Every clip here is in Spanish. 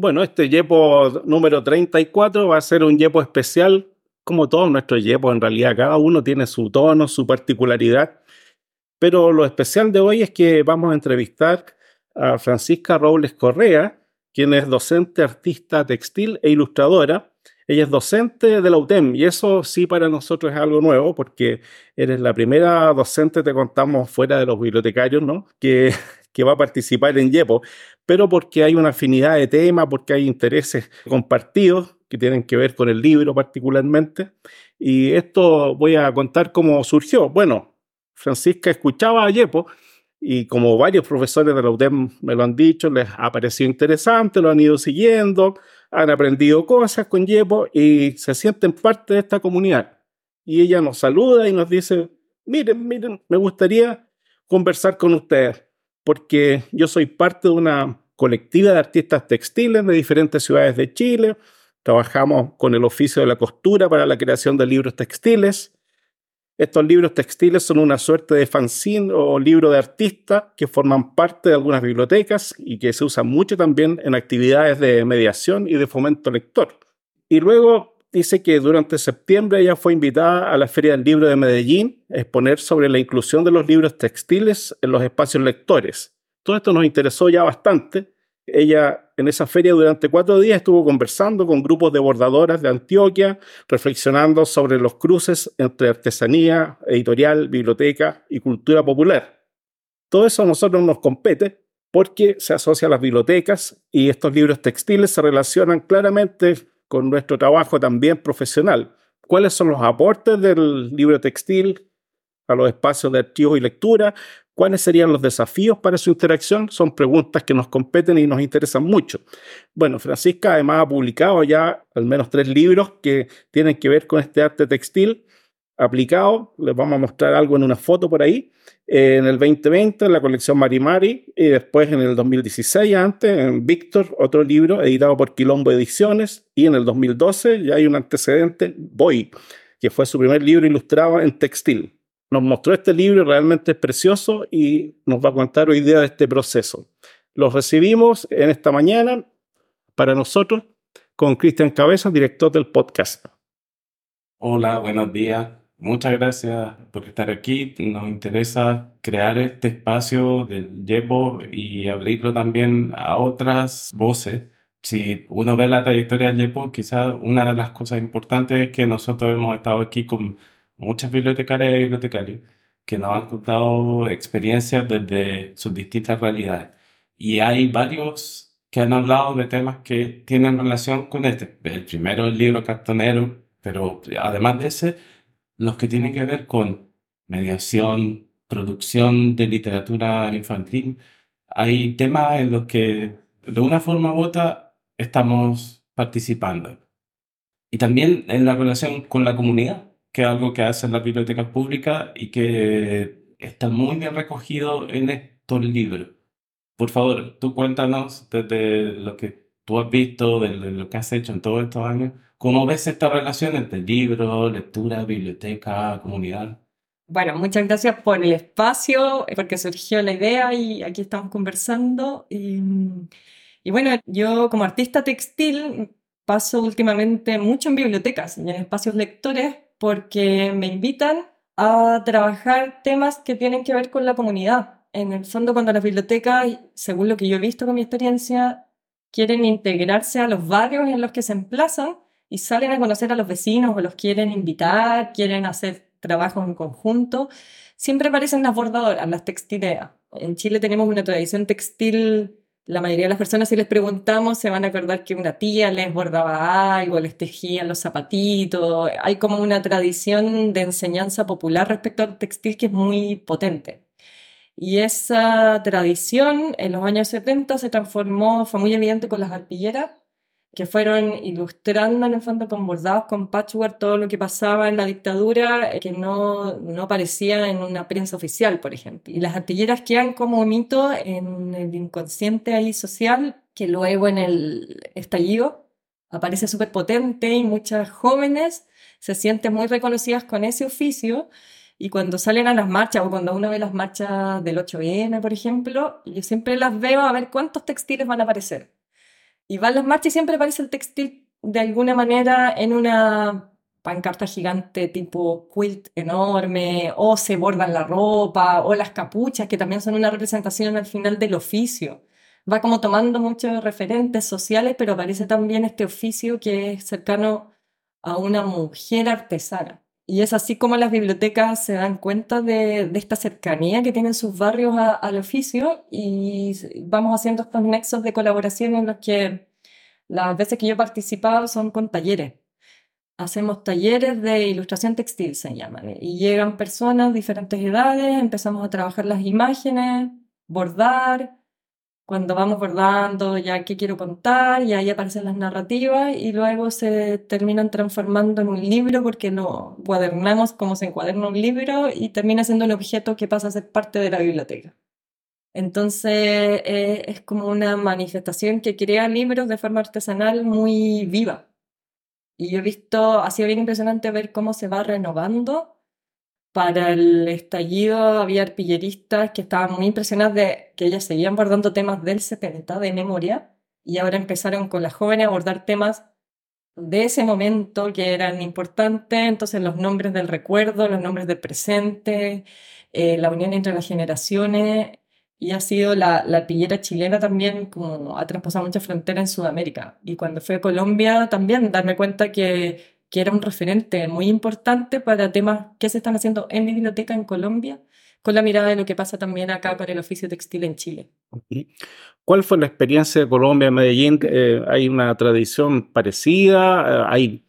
Bueno, este yepo número 34 va a ser un yepo especial, como todos nuestros yepos en realidad. Cada uno tiene su tono, su particularidad. Pero lo especial de hoy es que vamos a entrevistar a Francisca Robles Correa, quien es docente, artista textil e ilustradora. Ella es docente de la UTEM y eso sí para nosotros es algo nuevo porque eres la primera docente, te contamos, fuera de los bibliotecarios, ¿no? Que, que va a participar en YEPO, pero porque hay una afinidad de tema, porque hay intereses compartidos que tienen que ver con el libro particularmente. Y esto voy a contar cómo surgió. Bueno, Francisca escuchaba a Yepo y como varios profesores de la UTEM me lo han dicho, les ha parecido interesante, lo han ido siguiendo, han aprendido cosas con Yepo y se sienten parte de esta comunidad. Y ella nos saluda y nos dice, miren, miren, me gustaría conversar con ustedes, porque yo soy parte de una colectiva de artistas textiles de diferentes ciudades de Chile, trabajamos con el oficio de la costura para la creación de libros textiles, estos libros textiles son una suerte de fanzine o libro de artista que forman parte de algunas bibliotecas y que se usan mucho también en actividades de mediación y de fomento lector. Y luego dice que durante septiembre ella fue invitada a la Feria del Libro de Medellín a exponer sobre la inclusión de los libros textiles en los espacios lectores. Todo esto nos interesó ya bastante ella en esa feria durante cuatro días estuvo conversando con grupos de bordadoras de Antioquia, reflexionando sobre los cruces entre artesanía, editorial, biblioteca y cultura popular. Todo eso a nosotros nos compete porque se asocia a las bibliotecas y estos libros textiles se relacionan claramente con nuestro trabajo también profesional. ¿Cuáles son los aportes del libro textil a los espacios de archivo y lectura? ¿Cuáles serían los desafíos para su interacción? Son preguntas que nos competen y nos interesan mucho. Bueno, Francisca además ha publicado ya al menos tres libros que tienen que ver con este arte textil aplicado. Les vamos a mostrar algo en una foto por ahí. En el 2020 en la colección Marimari y después en el 2016 antes en Víctor, otro libro editado por Quilombo Ediciones y en el 2012 ya hay un antecedente, Boy, que fue su primer libro ilustrado en textil nos mostró este libro, realmente es precioso y nos va a contar hoy día de este proceso. Los recibimos en esta mañana para nosotros con Cristian Cabeza, director del podcast. Hola, buenos días. Muchas gracias por estar aquí. Nos interesa crear este espacio del YEPO y abrirlo también a otras voces. Si uno ve la trayectoria del YEPO, quizás una de las cosas importantes es que nosotros hemos estado aquí con muchas bibliotecarias y bibliotecarios que nos han contado experiencias desde sus distintas realidades. Y hay varios que han hablado de temas que tienen relación con este. El primero, el libro cartonero, pero además de ese, los que tienen que ver con mediación, producción de literatura infantil. Hay temas en los que de una forma u otra estamos participando. Y también en la relación con la comunidad que es algo que hacen las bibliotecas públicas y que está muy bien recogido en estos libros. Por favor, tú cuéntanos desde lo que tú has visto, de lo que has hecho en todos estos años, ¿cómo ves esta relación entre libro, lectura, biblioteca, comunidad? Bueno, muchas gracias por el espacio, porque surgió la idea y aquí estamos conversando. Y, y bueno, yo como artista textil paso últimamente mucho en bibliotecas y en espacios lectores porque me invitan a trabajar temas que tienen que ver con la comunidad. En el fondo, cuando las bibliotecas, según lo que yo he visto con mi experiencia, quieren integrarse a los barrios en los que se emplazan y salen a conocer a los vecinos o los quieren invitar, quieren hacer trabajos en conjunto, siempre aparecen las bordadoras, las textileras. En Chile tenemos una tradición textil la mayoría de las personas, si les preguntamos, se van a acordar que una tía les bordaba algo, les tejía los zapatitos. Hay como una tradición de enseñanza popular respecto al textil que es muy potente. Y esa tradición en los años 70 se transformó, fue muy evidente con las arpilleras, que fueron ilustrando en el fondo con bordados, con patchwork, todo lo que pasaba en la dictadura eh, que no, no aparecía en una prensa oficial, por ejemplo. Y las artilleras quedan como mito en el inconsciente ahí social, que luego en el estallido aparece súper potente y muchas jóvenes se sienten muy reconocidas con ese oficio. Y cuando salen a las marchas o cuando uno ve las marchas del 8M, por ejemplo, yo siempre las veo a ver cuántos textiles van a aparecer Y van las marchas y siempre aparece el textil de alguna manera en una pancarta gigante tipo quilt enorme, o se bordan la ropa, o las capuchas, que también son una representación al final del oficio. Va como tomando muchos referentes sociales, pero aparece también este oficio que es cercano a una mujer artesana. Y es así como las bibliotecas se dan cuenta de, esta cercanía que tienen sus barrios al oficio y vamos haciendo estos nexos de colaboración en los que las veces que yo he participado son con talleres. Hacemos talleres de ilustración textil, se llaman, y llegan personas de diferentes edades, empezamos a trabajar las imágenes, bordar, cuando vamos bordando ya qué quiero contar y ahí aparecen las narrativas y luego se terminan transformando en un libro porque lo cuadernamos como se encuaderna un libro y termina siendo un objeto que pasa a ser parte de la biblioteca. Entonces eh, es como una manifestación que crea libros de forma artesanal muy viva. Y yo he visto, ha sido bien impresionante ver cómo se va renovando para el estallido había arpilleristas que estaban muy impresionados de que ellas seguían bordando temas del 70 de memoria y ahora empezaron con las jóvenes a abordar temas de ese momento que eran importantes, entonces los nombres del recuerdo, los nombres del presente, eh, la unión entre las generaciones y ha sido la, la arpillera chilena también como ha traspasado muchas fronteras en Sudamérica. Y cuando fue a Colombia también darme cuenta que que era un referente muy importante para temas que se están haciendo en biblioteca en Colombia, con la mirada de lo que pasa también acá para el oficio textil en Chile. ¿Cuál fue la experiencia de Colombia, Medellín? Eh, ¿Hay una tradición parecida? Eh, ¿Hay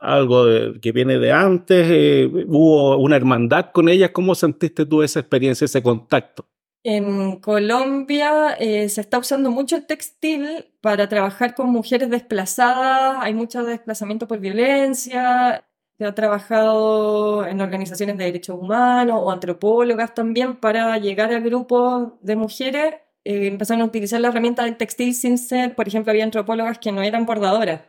algo que viene de antes? Eh, ¿Hubo una hermandad con ellas? ¿Cómo sentiste tú esa experiencia, ese contacto? En Colombia eh, se está usando mucho el textil para trabajar con mujeres desplazadas, hay mucho desplazamiento por violencia, se ha trabajado en organizaciones de derechos humanos o antropólogas también para llegar a grupos de mujeres. Eh, empezaron a utilizar la herramienta del textil sin ser, por ejemplo, había antropólogas que no eran bordadoras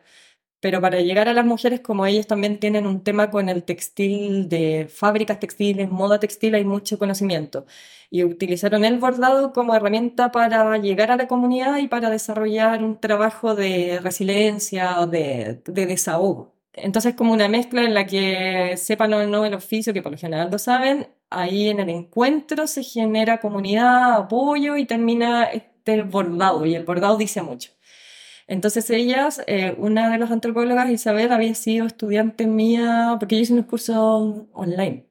pero para llegar a las mujeres, como ellas también tienen un tema con el textil de fábricas textiles, moda textil, hay mucho conocimiento. Y utilizaron el bordado como herramienta para llegar a la comunidad y para desarrollar un trabajo de resiliencia, de, de desahogo. Entonces, como una mezcla en la que sepan o no el oficio, que por lo general lo saben, ahí en el encuentro se genera comunidad, apoyo y termina este bordado. Y el bordado dice mucho. Entonces ellas, eh, una de las antropólogas, Isabel, había sido estudiante mía, porque yo hice un curso online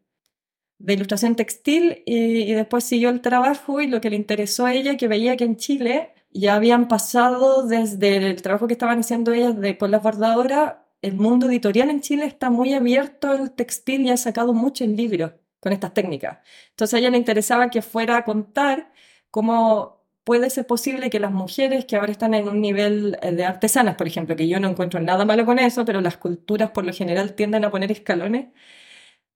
de ilustración textil y, después siguió el trabajo y lo que le interesó a ella, que veía que en Chile ya habían pasado desde el trabajo que estaban haciendo ellas de, con las bordadoras, el mundo editorial en Chile está muy abierto al textil y ha sacado muchos libros con estas técnicas. Entonces a ella le interesaba que fuera a contar cómo puede ser posible que las mujeres que ahora están en un nivel eh, de artesanas, por ejemplo, que yo no encuentro nada malo con eso, pero las culturas por lo general tienden a poner escalones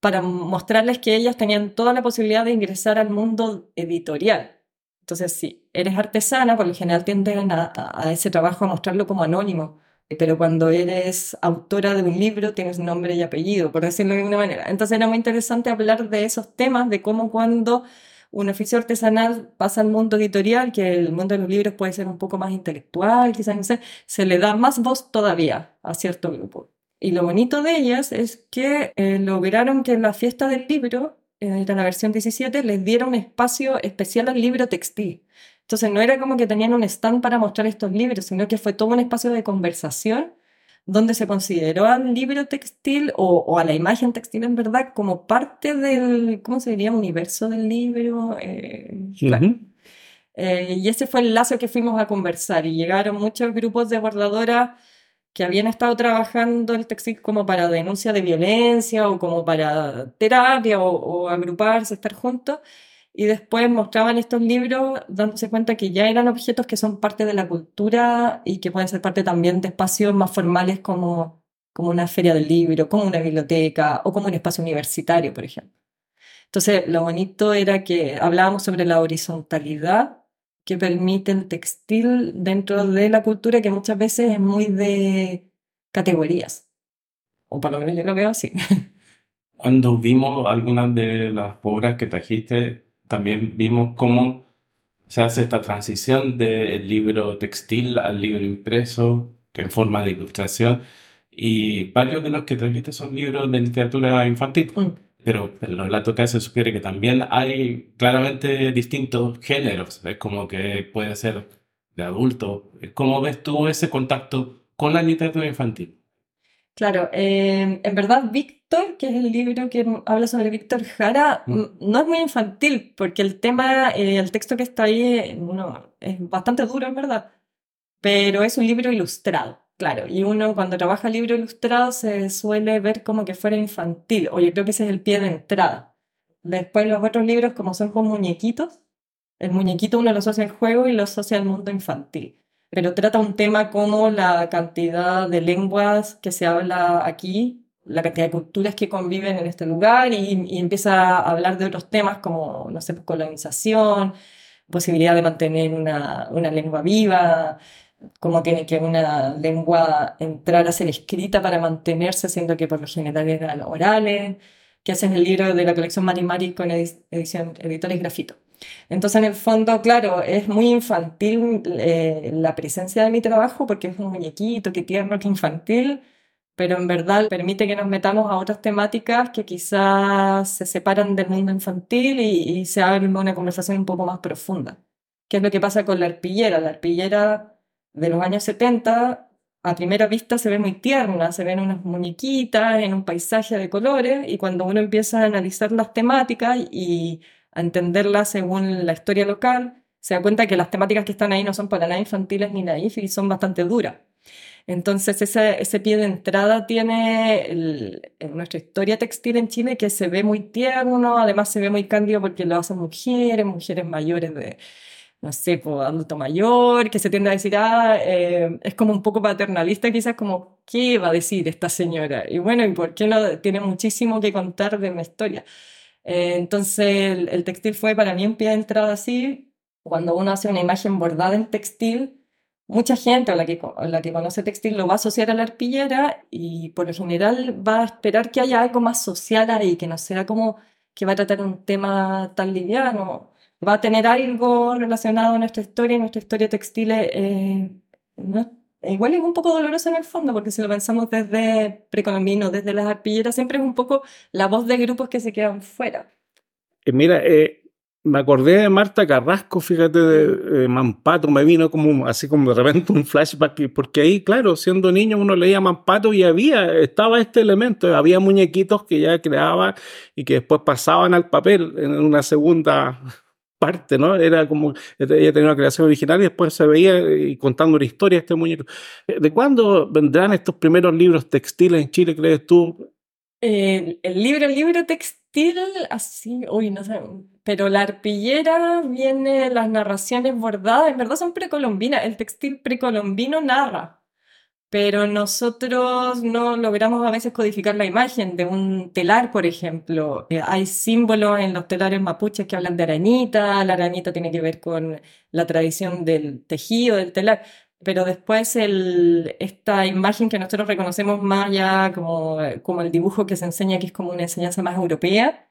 para mostrarles que ellas tenían toda la posibilidad de ingresar al mundo editorial. Entonces, si eres artesana, por lo general tienden a, a ese trabajo a mostrarlo como anónimo, pero cuando eres autora de un libro tienes nombre y apellido, por decirlo de alguna manera. Entonces era muy interesante hablar de esos temas, de cómo cuando un oficio artesanal pasa al mundo editorial, que el mundo de los libros puede ser un poco más intelectual, quizás, no sé, se le da más voz todavía a cierto grupo. Y lo bonito de ellas es que eh, lograron que en la fiesta del libro, en la versión 17, les diera un espacio especial al libro textil. Entonces no era como que tenían un stand para mostrar estos libros, sino que fue todo un espacio de conversación donde se consideró al libro textil o, a la imagen textil en verdad como parte del, ¿cómo se diría?, universo del libro. Eh, eh, y ese fue el lazo que fuimos a conversar y llegaron muchos grupos de bordadoras que habían estado trabajando el textil como para denuncia de violencia o como para terapia o, o agruparse, estar juntos y después mostraban estos libros dándose cuenta que ya eran objetos que son parte de la cultura y que pueden ser parte también de espacios más formales como, como una feria del libro, como una biblioteca o como un espacio universitario, por ejemplo. Entonces, lo bonito era que hablábamos sobre la horizontalidad que permite el textil dentro de la cultura que muchas veces es muy de categorías. O por lo menos yo lo veo así. Cuando vimos algunas de las obras que trajiste, también vimos cómo se hace esta transición del libro textil al libro impreso, que en forma de ilustración, y varios de los que trajiste son libros de literatura infantil. Mm. Pero en los relatos que se sugiere que también hay claramente distintos géneros. Es como que puede ser de adulto. ¿Cómo ves tú ese contacto con la literatura infantil? Claro, eh, en verdad Víctor, que es el libro que habla sobre Víctor Jara, mm. no es muy infantil, porque el tema, eh, el texto que está ahí, no, es bastante duro en verdad, pero es un libro ilustrado, claro, y uno cuando trabaja libro ilustrado se suele ver como que fuera infantil, o yo creo que ese es el pie de entrada. Después los otros libros, como son con muñequitos, el muñequito uno lo asocia al juego y lo asocia al mundo infantil pero trata un tema como la cantidad de lenguas que se habla aquí, la cantidad de culturas que conviven en este lugar y, empieza a hablar de otros temas como, no sé, colonización, posibilidad de mantener una, una lengua viva, cómo tiene que una lengua entrar a ser escrita para mantenerse, siendo que por lo general eran orales, que hacen el libro de la colección Mari Mari con edición, editores Grafito. Entonces, en el fondo, claro, es muy infantil eh, la presencia de mi trabajo porque es un muñequito, que tierno, que infantil, pero en verdad permite que nos metamos a otras temáticas que quizás se separan del mundo infantil y, se abra una conversación un poco más profunda. ¿Qué es lo que pasa con la arpillera? La arpillera de los años 70, a primera vista se ve muy tierna, se ven unas muñequitas en un paisaje de colores y cuando uno empieza a analizar las temáticas y a entenderla según la historia local, se da cuenta que las temáticas que están ahí no son para nada infantiles ni naif y son bastante duras. Entonces ese, ese pie de entrada tiene en nuestra historia textil en Chile que se ve muy tierno, además se ve muy cándido porque lo hacen mujeres, mujeres mayores de, no sé, pues, adulto mayor, que se tiende a decir, ah, eh, es como un poco paternalista quizás como, ¿qué va a decir esta señora? Y bueno, ¿y por qué no? Tiene muchísimo que contar de una historia. Eh, entonces el, textil fue para mí un pie de entrada así. Cuando uno hace una imagen bordada en textil, mucha gente o la que, la que conoce textil lo va a asociar a la arpillera y por lo general va a esperar que haya algo más social ahí, que no sea como que va a tratar un tema tan liviano. Va a tener algo relacionado a nuestra historia y nuestra historia textil eh, no, igual es un poco doloroso en el fondo, porque si lo pensamos desde precolombino, desde las arpilleras, siempre es un poco la voz de grupos que se quedan fuera. Eh, mira, eh, me acordé de Marta Carrasco, fíjate, de, Mampato, me vino como así como de repente un flashback, porque ahí, claro, siendo niño uno leía Mampato y había, estaba este elemento, había muñequitos que ya creaba y que después pasaban al papel en una segunda parte, ¿no? Era como, ella tenía una creación original y después se veía eh, contando una historia este muñeco. ¿De cuándo vendrán estos primeros libros textiles en Chile, crees tú? el libro, el libro textil, así, uy, no sé, pero la arpillera viene, las narraciones bordadas, en verdad son precolombinas, el textil precolombino narra pero nosotros no logramos a veces codificar la imagen de un telar, por ejemplo. Eh, hay símbolos en los telares mapuches que hablan de arañita, la arañita tiene que ver con la tradición del tejido del telar, pero después el, esta imagen que nosotros reconocemos más ya como, como el dibujo que se enseña, que es como una enseñanza más europea,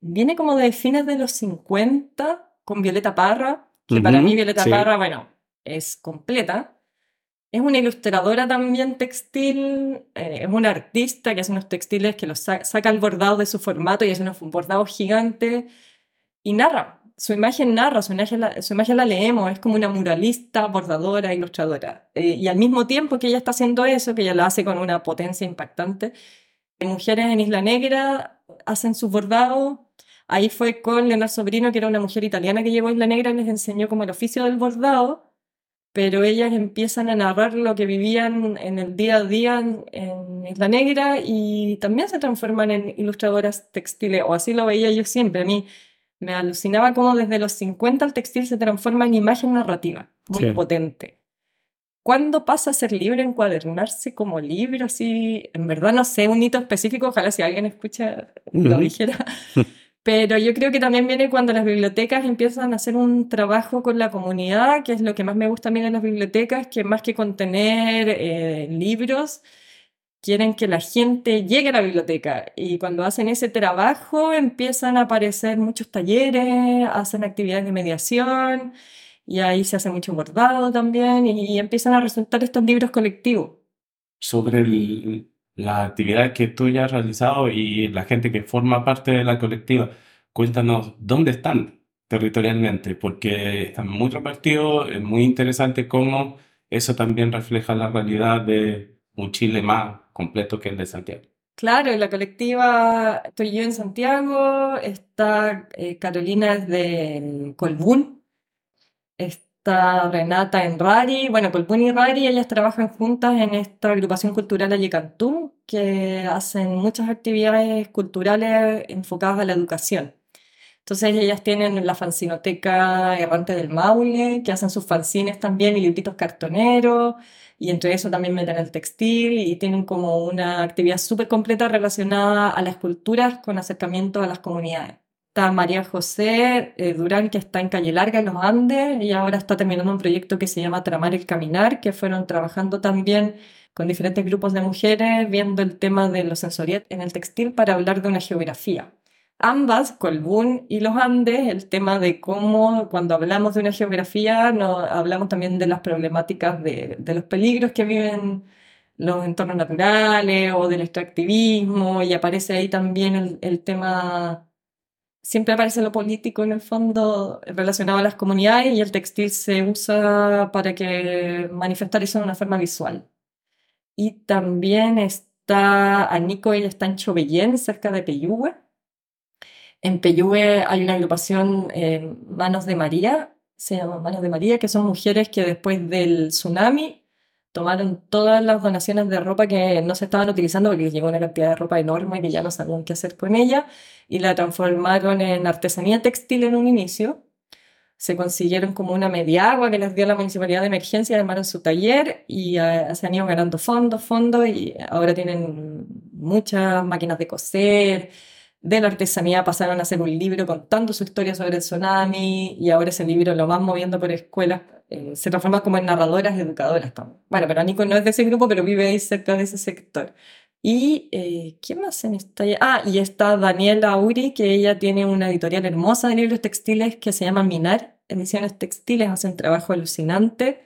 viene como de fines de los 50 con Violeta Parra, que para mí Violeta Parra, bueno, es completa es una ilustradora también textil, eh, es una artista que hace unos textiles que los saca el bordado de su formato y hace unos bordados gigantes y narra. Su imagen narra, su imagen, la, su imagen la leemos, es como una muralista, bordadora, ilustradora. Eh, y al mismo tiempo que ella está haciendo eso, que ella lo hace con una potencia impactante, mujeres en Isla Negra hacen sus bordados. Ahí fue con Leonardo Sobrino, que era una mujer italiana que llegó a Isla Negra y les enseñó como el oficio del bordado pero ellas empiezan a narrar lo que vivían en el día a día en, Isla Negra y también se transforman en ilustradoras textiles, o así lo veía yo siempre. A mí me alucinaba cómo desde los 50 el textil se transforma en imagen narrativa, muy potente. ¿Cuándo pasa a ser libre, encuadernarse como libro? Así, en verdad no sé, un hito específico, ojalá si alguien escucha lo dijera. Pero yo creo que también viene cuando las bibliotecas empiezan a hacer un trabajo con la comunidad, que es lo que más me gusta a mí de las bibliotecas, que más que contener eh, libros, quieren que la gente llegue a la biblioteca y cuando hacen ese trabajo empiezan a aparecer muchos talleres, hacen actividades de mediación y ahí se hace mucho bordado también y empiezan a resultar estos libros colectivos. Sobre las actividades que tú ya has realizado y la gente que forma parte de la colectiva, cuéntanos dónde están territorialmente, porque están muy repartidos, es muy interesante cómo eso también refleja la realidad de un Chile más completo que el de Santiago. Claro, en la colectiva estoy yo en Santiago, está eh, Carolina de Colbún, está Renata en Rari, bueno, Colbún y Rari, ellas trabajan juntas en esta agrupación cultural Ayecantú, que hacen muchas actividades culturales enfocadas a la educación. Entonces ellas tienen la fanzinoteca Errante del Maule, que hacen sus fanzines también y libritos cartoneros, y entre eso también meten el textil y tienen como una actividad súper completa relacionada a las culturas con acercamiento a las comunidades. Está María José eh, Durán, que está en Calle Larga, en los Andes, y ahora está terminando un proyecto que se llama Tramar el Caminar, que fueron trabajando también con diferentes grupos de mujeres, viendo el tema de los sensoriet en el textil para hablar de una geografía. Ambas, Colbún y los Andes, el tema de cómo cuando hablamos de una geografía no, hablamos también de las problemáticas de, de, los peligros que viven los entornos naturales o del extractivismo y aparece ahí también el, el tema, siempre aparece lo político en el fondo relacionado a las comunidades y el textil se usa para que manifestar eso de una forma visual. Y también está Anico, ella está en Chobellén, cerca de Peyúgue en Peyúgue hay una agrupación, eh, Manos de María, se llama Manos de María, que son mujeres que después del tsunami tomaron todas las donaciones de ropa que no se estaban utilizando porque llegó una cantidad de ropa enorme que ya no sabían qué hacer con ella y la transformaron en artesanía textil en un inicio. Se consiguieron como una media agua que les dio la municipalidad de emergencia, armaron su taller y uh, se han ido ganando fondos, fondos y ahora tienen muchas máquinas de coser, de la artesanía pasaron a hacer un libro contando su historia sobre el tsunami y ahora ese libro lo van moviendo por escuelas, eh, se transforma como en narradoras educadoras también. Bueno, pero Nico no es de ese grupo, pero vive ahí cerca de ese sector. ¿Y eh, quién más en esta? Ah, y está Daniela Uri, que ella tiene una editorial hermosa de libros textiles que se llama Minar, Ediciones Textiles, hace un trabajo alucinante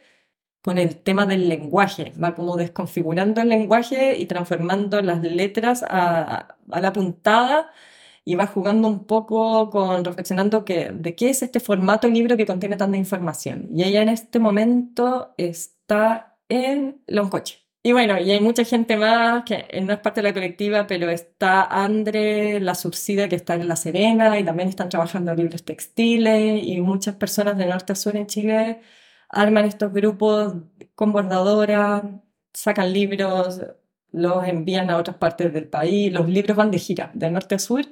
con el tema del lenguaje, va como desconfigurando el lenguaje y transformando las letras a, a la puntada y va jugando un poco con reflexionando que, de qué es este formato libro que contiene tanta información. Y ella en este momento está en Loncoche. Y bueno, y hay mucha gente más que no es parte de la colectiva, pero está Andre, la Surcida, que está en La Serena, y también están trabajando libros textiles, y muchas personas de norte a sur en Chile arman estos grupos con bordadoras, sacan libros, los envían a otras partes del país, los libros van de gira, de norte a sur,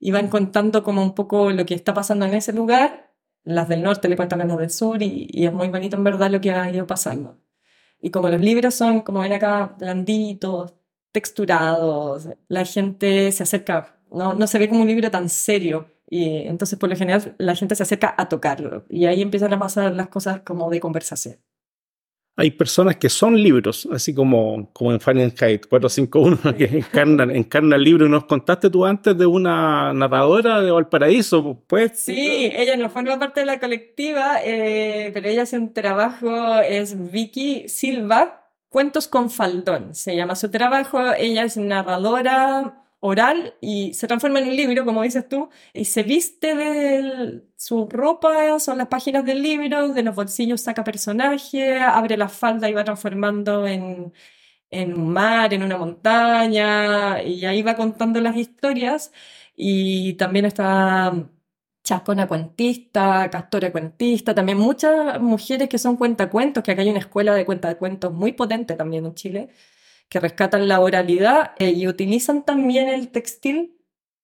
y van contando como un poco lo que está pasando en ese lugar, las del norte le cuentan a los del sur, y, y es muy bonito en verdad lo que ha ido pasando. Y como los libros son, como ven acá, blanditos, texturados, la gente se acerca, no, no se ve como un libro tan serio, y entonces, por lo general, la gente se acerca a tocarlo. Y ahí empiezan a pasar las cosas como de conversación. Hay personas que son libros, así como, como en Fahrenheit 451, que encarnan, encarnan el libro. Y nos contaste tú antes de una narradora de Valparaíso, pues. Sí, ella no forma parte de la colectiva, eh, pero ella hace un trabajo, es Vicky Silva, Cuentos con Faldón, se llama su trabajo. Ella es narradora, oral y se transforma en un libro, como dices tú, y se viste de su ropa, son las páginas del libro, de los bolsillos saca personaje, abre la falda y va transformando en, en un mar, en una montaña, y ahí va contando las historias. Y también está Chascona cuentista, Castora cuentista, también muchas mujeres que son cuentacuentos, que acá hay una escuela de cuentacuentos muy potente también en Chile que rescatan la oralidad eh, y utilizan también el textil,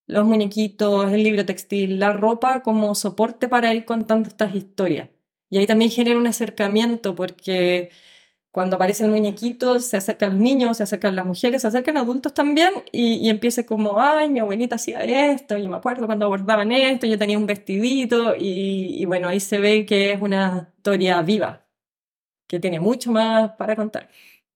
los muñequitos, el libro textil, la ropa como soporte para ir contando estas historias. Y ahí también genera un acercamiento porque cuando aparecen muñequitos se acercan los niños, se acercan las mujeres, se acercan adultos también y, y empieza como, ay, mi abuelita hacía esto, y me acuerdo cuando abordaban esto, yo tenía un vestidito y, y bueno, ahí se ve que es una historia viva, que tiene mucho más para contar.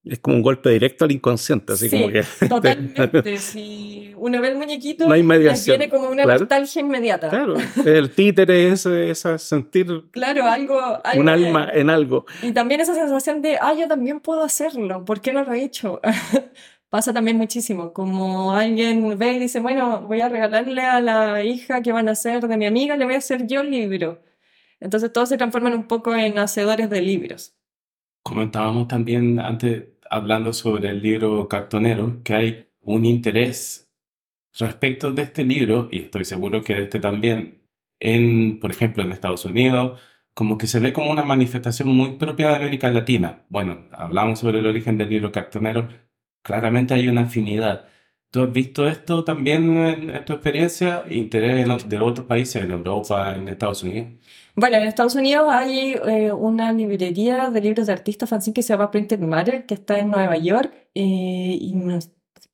Es como un golpe directo al inconsciente, así Sí, como que totalmente. Si uno ve el muñequito, no hay les mediación. viene como una Claro. nostalgia inmediata. Claro, el títere es esa sentir Claro, algo, algo un de- alma en algo. Y también esa sensación de, ah, yo también puedo hacerlo, ¿por qué no lo he hecho? Pasa también muchísimo, como alguien ve y dice, bueno, voy a regalarle a la hija que van a hacer de mi amiga, le voy a hacer yo el libro. Entonces todos se transforman un poco en hacedores de libros. Comentábamos también antes, hablando sobre el libro cartonero, que hay un interés respecto de este libro, y estoy seguro que de este también, en, por ejemplo, en Estados Unidos, como que se ve como una manifestación muy propia de América Latina. Bueno, hablamos sobre el origen del libro cartonero, claramente hay una afinidad. ¿Tú has visto esto también en, en tu experiencia? ¿Interés de otros países, en Europa, en Estados Unidos? Bueno, en Estados Unidos hay eh, una librería de libros de artistas fanzine que se llama Printed Matter, que está en Nueva York, eh, y no-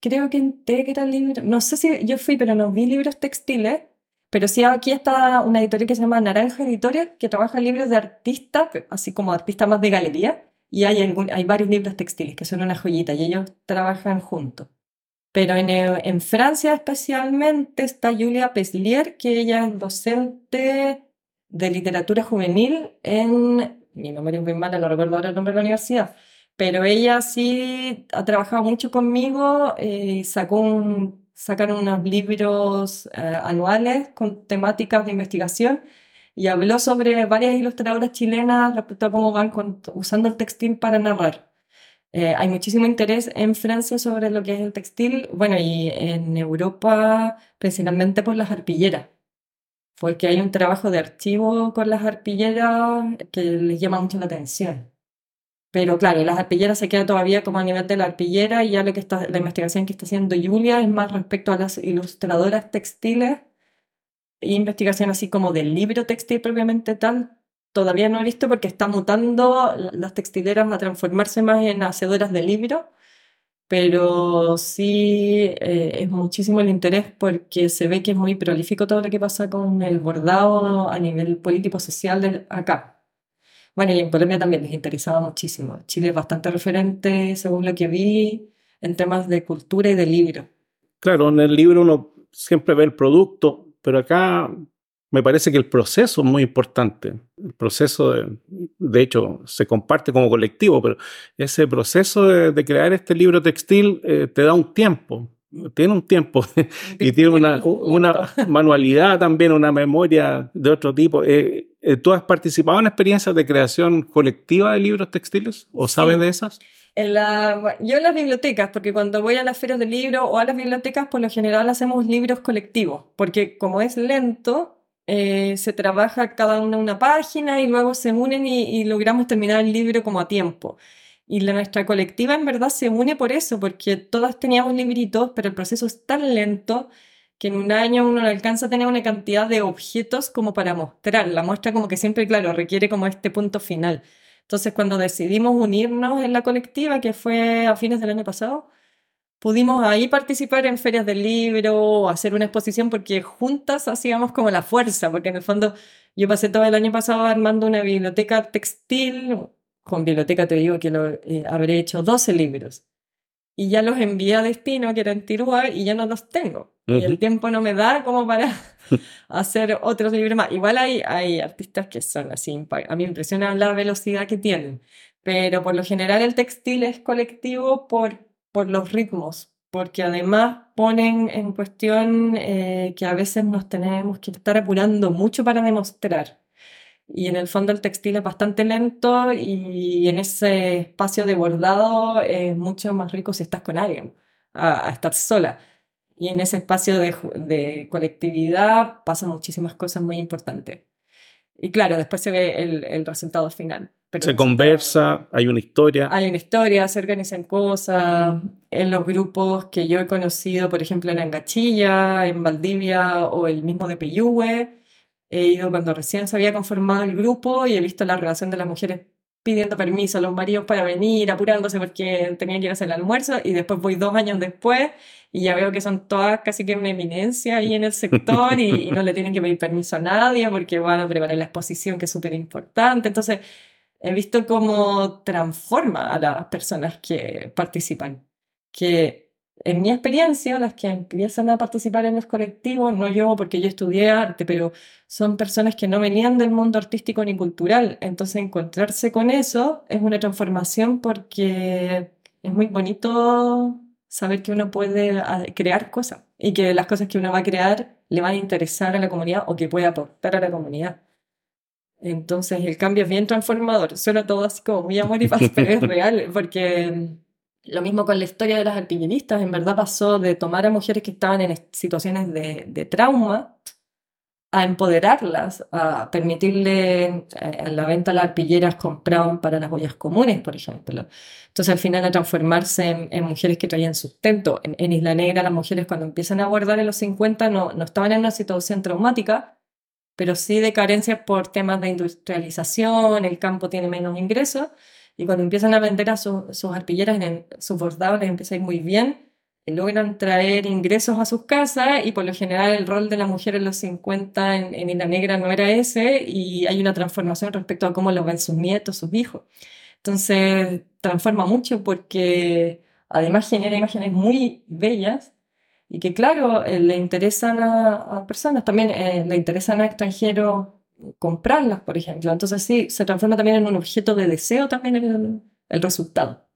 creo que integra libros, no sé si yo fui, pero no vi libros textiles, pero sí aquí está una editorial que se llama Naranja Editorial, que trabaja libros de artistas, así como artistas más de galería, y hay, algún- hay varios libros textiles que son una joyita, y ellos trabajan juntos. Pero en, eh, en Francia especialmente está Julia Peslier, que ella es docente de literatura juvenil en, mi memoria es muy mala, no recuerdo ahora el nombre de la universidad, pero ella sí ha trabajado mucho conmigo, eh, sacó sacaron unos libros eh, anuales con temáticas de investigación y habló sobre varias ilustradoras chilenas respecto a cómo van usando el textil para narrar. Eh, hay muchísimo interés en Francia sobre lo que es el textil, bueno, y en Europa principalmente por las arpilleras porque hay un trabajo de archivo con las arpilleras que les llama mucho la atención. Pero claro, las arpilleras se queda todavía como a nivel de la arpillera y ya lo que está, la investigación que está haciendo Julia es más respecto a las ilustradoras textiles, investigación así como del libro textil propiamente tal. Todavía no he visto porque está mutando las textileras a transformarse más en hacedoras de libro, pero sí eh, es muchísimo el interés porque se ve que es muy prolífico todo lo que pasa con el bordado a nivel político-social acá. Bueno, y en Colombia también les interesaba muchísimo. Chile es bastante referente, según lo que vi, en temas de cultura y de libro. Claro, en el libro uno siempre ve el producto, pero acá me parece que el proceso es muy importante. El proceso, de, de hecho, se comparte como colectivo, pero ese proceso de, de crear este libro textil eh, te da un tiempo, tiene un tiempo y tiene una, una manualidad también, una memoria de otro tipo. Eh, eh, ¿Tú has participado en experiencias de creación colectiva de libros textiles o sabes Sí. de esas? En la, yo en las bibliotecas, porque cuando voy a las ferias de libro o a las bibliotecas, por lo general hacemos libros colectivos, porque como es lento, eh, se trabaja cada una una página y luego se unen y, logramos terminar el libro como a tiempo. Y la, nuestra colectiva en verdad se une por eso, porque todas teníamos libritos, pero el proceso es tan lento que en un año uno no alcanza a tener una cantidad de objetos como para mostrar. La muestra como que siempre, claro, requiere como este punto final. Entonces, cuando decidimos unirnos en la colectiva, que fue a fines del año pasado, pudimos ahí participar en ferias del libro o hacer una exposición porque juntas hacíamos como la fuerza, porque en el fondo yo pasé todo el año pasado armando una biblioteca textil, con biblioteca te digo que lo, eh, habré hecho 12 libros. Y ya los envié a destino, que era en Tirúa, y ya no los tengo. Y el tiempo no me da como para hacer otros libros más. Igual hay, hay artistas que son así, a mí me impresiona la velocidad que tienen, pero por lo general el textil es colectivo por, por los ritmos, porque además ponen en cuestión eh, que a veces nos tenemos que estar apurando mucho para demostrar. Y en el fondo el textil es bastante lento y en ese espacio de bordado es mucho más rico si estás con alguien, a, estar sola. Y en ese espacio de, colectividad pasan muchísimas cosas muy importantes. Y claro, después se ve el resultado final. Pero Se conversa, hay una historia. hay una historia, se organizan cosas. En los grupos que yo he conocido, por ejemplo, en Angachilla, en Valdivia o el mismo de Peyúgue, he ido cuando recién se había conformado el grupo y he visto la relación de las mujeres pidiendo permiso a los maridos para venir, apurándose porque tenían que ir a hacer el almuerzo y después voy dos años después y ya veo que son todas casi que una eminencia ahí en el sector y, y no le tienen que pedir permiso a nadie porque van a preparar la exposición que es súper importante. Entonces, he visto cómo transforma a las personas que participan. Que en mi experiencia, las que empiezan a participar en los colectivos, no yo porque yo estudié arte, pero son personas que no venían del mundo artístico ni cultural. Entonces encontrarse con eso es una transformación porque es muy bonito saber que uno puede ah, crear cosas y que las cosas que uno va a crear le van a interesar a la comunidad o que puede aportar a la comunidad. Entonces el cambio es bien transformador. Suena todo así como muy amor y paz, pero es real, porque mm, lo mismo con la historia de las alpinistas, en verdad pasó de tomar a mujeres que estaban en situaciones de, de trauma a empoderarlas, a permitirle en eh, la venta las arpilleras compraban para las ollas comunes, por ejemplo. Entonces al final a transformarse en, mujeres que traían sustento. En, Isla Negra las mujeres cuando empiezan a abordar en los 50 no, no estaban en una situación traumática, pero sí de carencias por temas de industrialización, el campo tiene menos ingresos, y cuando empiezan a vender a sus arpilleras, en sus bordados les empieza a ir muy bien, logran traer ingresos a sus casas y por lo general el rol de la mujer en los 50 en, en Isla Negra no era ese y hay una transformación respecto a cómo lo ven sus nietos, sus hijos. Entonces transforma mucho porque además genera imágenes muy bellas y que claro, eh, le interesan a, personas, también eh, le interesan a extranjeros comprarlas, por ejemplo. Entonces sí, se transforma también en un objeto de deseo también el, el resultado.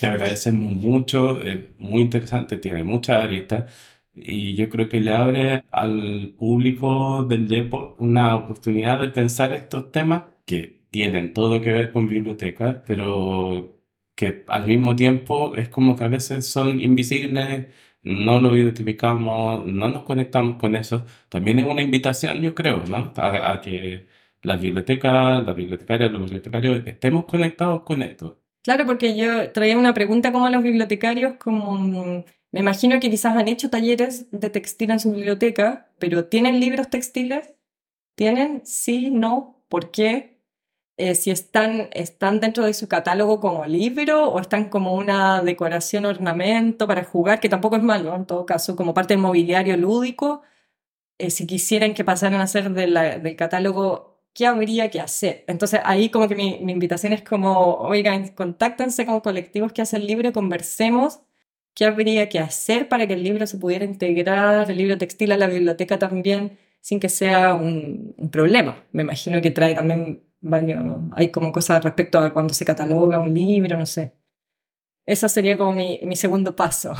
Te agradecemos mucho, es muy interesante, tiene muchas aristas y yo creo que le abre al público del DEPO una oportunidad de pensar estos temas que tienen todo que ver con bibliotecas, pero que al mismo tiempo es como que a veces son invisibles, no lo identificamos, no nos conectamos con eso. También es una invitación, yo creo, ¿no? A, que las bibliotecas, las bibliotecarias, los bibliotecarios estemos conectados con esto Claro, porque yo traía una pregunta como a los bibliotecarios, como me imagino que quizás han hecho talleres de textil en su biblioteca, pero ¿tienen libros textiles? ¿Tienen? Sí, no, ¿por qué? Eh, si están, están dentro de su catálogo como libro o están como una decoración, ornamento para jugar, que tampoco es malo, en todo caso, como parte del mobiliario lúdico. Eh, si quisieran que pasaran a ser del catálogo ¿qué habría que hacer? Entonces ahí como que mi, invitación es como, oigan, contáctense con colectivos que hacen libro, conversemos, ¿qué habría que hacer para que el libro se pudiera integrar, el libro textil a la biblioteca también, sin que sea un, un problema? Me imagino que trae también varios, hay como cosas respecto a cuando se cataloga un libro, no sé. Ese sería como mi, mi segundo paso.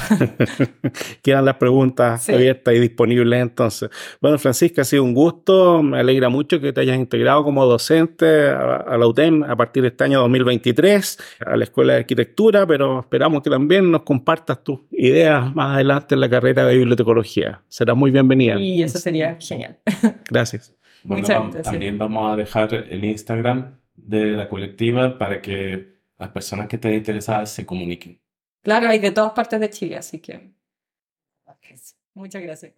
Quedan las preguntas abiertas y disponibles entonces. Bueno, Francisca, ha sido un gusto. Me alegra mucho que te hayas integrado como docente a, la UTEM a partir de este año 2023, a la Escuela de Arquitectura, pero esperamos que también nos compartas tus ideas más adelante en la carrera de bibliotecología. Será muy bienvenida. Y eso sería genial. Gracias. Bueno, también vamos a dejar el Instagram de la colectiva para que las personas que estén interesadas se comuniquen. Claro, hay de todas partes de Chile, así que... Muchas gracias.